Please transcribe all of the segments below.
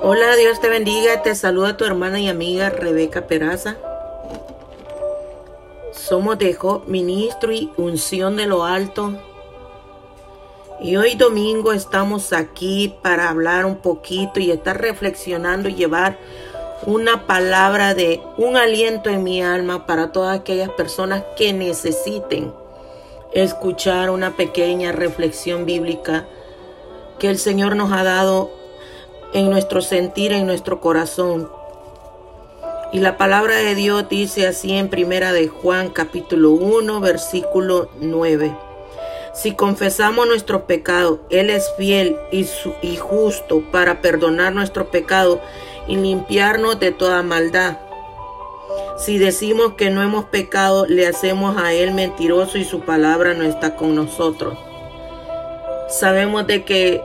Hola, Dios te bendiga. Te saluda tu hermana y amiga Rebeca Peraza. Somos de Ministro y Unción de lo Alto. Y hoy domingo estamos aquí para hablar un poquito y estar reflexionando y llevar una palabra de un aliento en mi alma para todas aquellas personas que necesiten escuchar una pequeña reflexión bíblica que el Señor nos ha dado en nuestro sentir, en nuestro corazón. Y la palabra de Dios dice así en primera de Juan capítulo 1 versículo 9. Si confesamos nuestro pecado, Él es fiel y, y justo para perdonar nuestro pecado y limpiarnos de toda maldad. Si decimos que no hemos pecado, le hacemos a Él mentiroso y su palabra no está con nosotros. Sabemos de que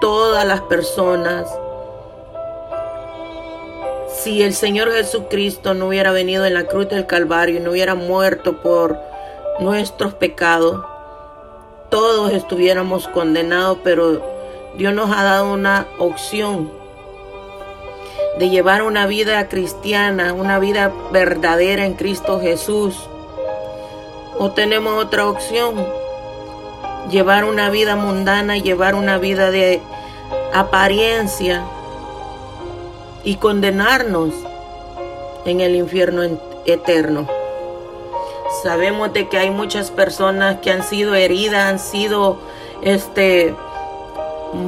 todas las personas, si el Señor Jesucristo no hubiera venido en la cruz del Calvario y no hubiera muerto por nuestros pecados, todos estuviéramos condenados, pero Dios nos ha dado una opción de llevar una vida cristiana, una vida verdadera en Cristo Jesús. O tenemos otra opción, llevar una vida mundana, llevar una vida de apariencia y condenarnos en el infierno eterno. Sabemos de que hay muchas personas que han sido heridas, han sido este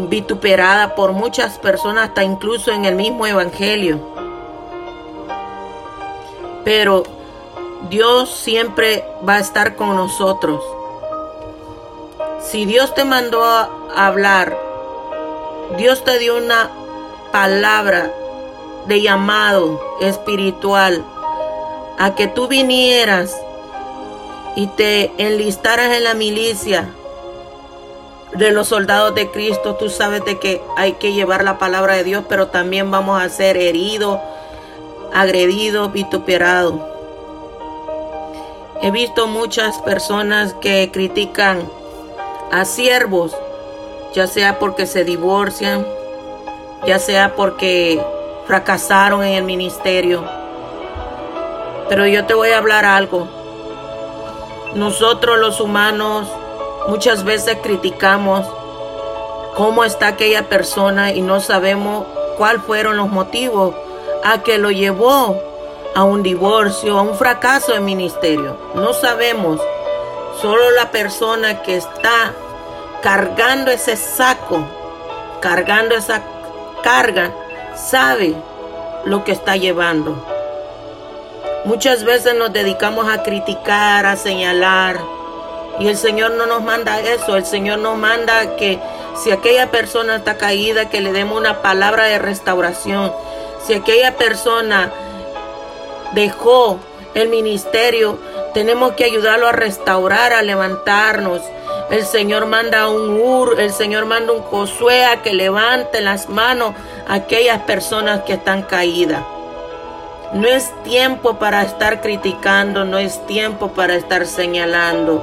vituperadas por muchas personas, hasta incluso en el mismo evangelio. Pero Dios siempre va a estar con nosotros. Si Dios te mandó a hablar, Dios te dio una palabra de llamado espiritual a que tú vinieras y te enlistaras en la milicia de los soldados de Cristo, tú sabes de que hay que llevar la palabra de Dios, pero también vamos a ser heridos, agredidos, vituperados. He visto muchas personas que critican a siervos, ya sea porque se divorcian, ya sea porque fracasaron en el ministerio. Pero yo te voy a hablar algo. Nosotros los humanos muchas veces criticamos cómo está aquella persona y no sabemos cuáles fueron los motivos a que lo llevó a un divorcio, a un fracaso en ministerio. No sabemos. Solo la persona que está cargando ese saco, cargando esa carga, sabe lo que está llevando. Muchas veces nos dedicamos a criticar, a señalar, y el Señor no nos manda eso, el Señor nos manda que si aquella persona está caída, que le demos una palabra de restauración. Si aquella persona dejó el ministerio, tenemos que ayudarlo a restaurar, a levantarnos. El Señor manda un Ur, el Señor manda un Josué a que levante las manos a aquellas personas que están caídas. No es tiempo para estar criticando, no es tiempo para estar señalando,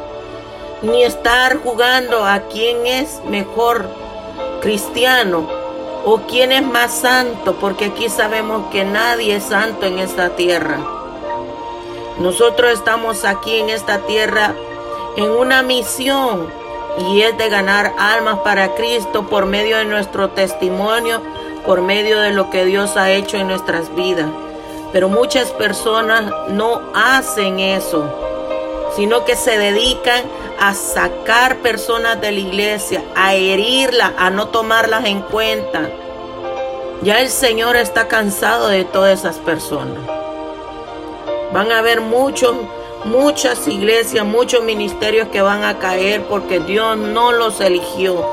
ni estar jugando a quién es mejor cristiano o quién es más santo, porque aquí sabemos que nadie es santo en esta tierra. Nosotros estamos aquí en esta tierra en una misión y es de ganar almas para Cristo por medio de nuestro testimonio, por medio de lo que Dios ha hecho en nuestras vidas. Pero muchas personas no hacen eso, sino que se dedican a sacar personas de la iglesia, a herirlas, a no tomarlas en cuenta. Ya el Señor está cansado de todas esas personas. Van a haber muchos muchas iglesias, muchos ministerios que van a caer porque Dios no los eligió.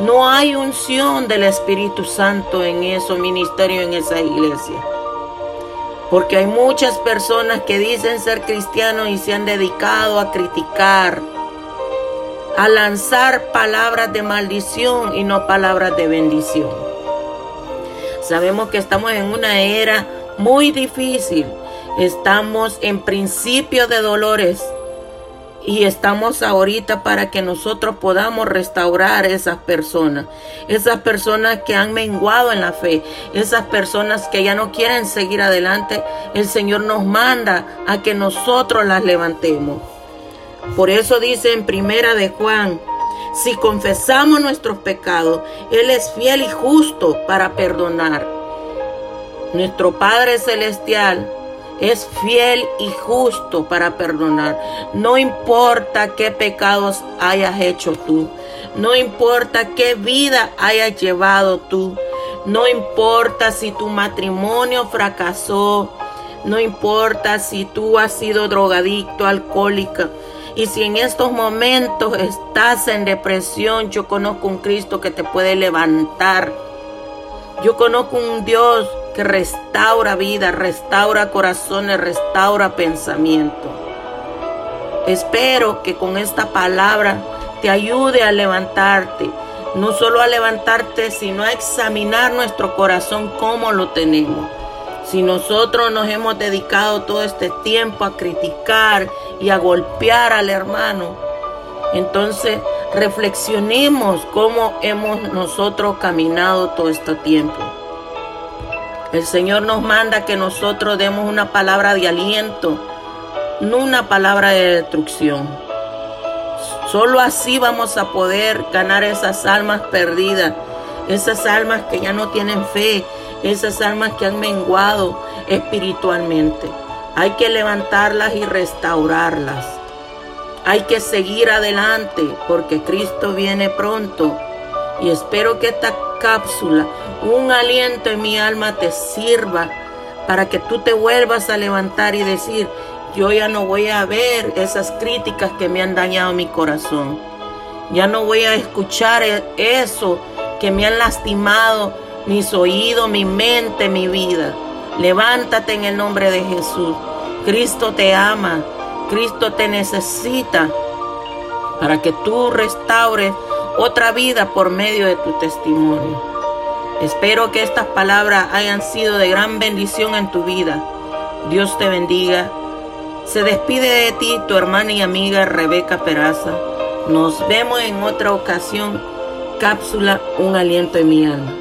No hay unción del Espíritu Santo en esos ministerios, en esa iglesia. Porque hay muchas personas que dicen ser cristianos y se han dedicado a criticar, a lanzar palabras de maldición y no palabras de bendición. Sabemos que estamos en una era muy difícil Estamos en principio de dolores Y estamos ahorita para que nosotros podamos restaurar esas personas. Esas personas que han menguado en la fe. Esas personas que ya no quieren seguir adelante. El Señor nos manda a que nosotros las levantemos. Por eso dice en primera de Juan, si confesamos nuestros pecados, Él es fiel y justo para perdonar. Nuestro Padre Celestial es fiel y justo para perdonar. No importa qué pecados hayas hecho tú. No importa qué vida hayas llevado tú. No importa si tu matrimonio fracasó. No importa si tú has sido drogadicto, alcohólica. Y si en estos momentos estás en depresión, yo conozco un Cristo que te puede levantar. Yo conozco un Dios restaura vida, restaura corazones, restaura pensamiento. Espero que con esta palabra te ayude a levantarte, no solo a levantarte, sino a examinar nuestro corazón como lo tenemos. Si nosotros nos hemos dedicado todo este tiempo a criticar y a golpear al hermano, entonces reflexionemos cómo hemos nosotros caminado todo este tiempo. El Señor nos manda que nosotros demos una palabra de aliento, no una palabra de destrucción. Solo así vamos a poder ganar esas almas perdidas, esas almas que ya no tienen fe, esas almas que han menguado espiritualmente. Hay que levantarlas y restaurarlas. Hay que seguir adelante porque Cristo viene pronto. Y espero que esta cápsula, un aliento en mi alma, te sirva para que tú te vuelvas a levantar y decir, yo ya no voy a ver esas críticas que me han dañado mi corazón. Ya no voy a escuchar e-, eso que me han lastimado mis oídos, mi mente, mi vida. Levántate en el nombre de Jesús. Cristo te ama. Cristo te necesita para que tú restaures otra vida por medio de tu testimonio. Espero que estas palabras hayan sido de gran bendición en tu vida. Dios te bendiga. Se despide de ti tu hermana y amiga Rebeca Peraza. Nos vemos en otra ocasión. Cápsula Un aliento en mi alma.